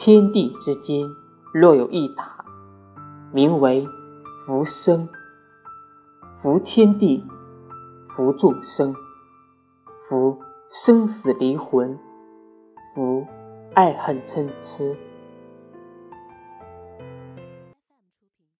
天地之间若有一塔名为浮生。扶天地扶众生。扶生死离魂扶爱恨参差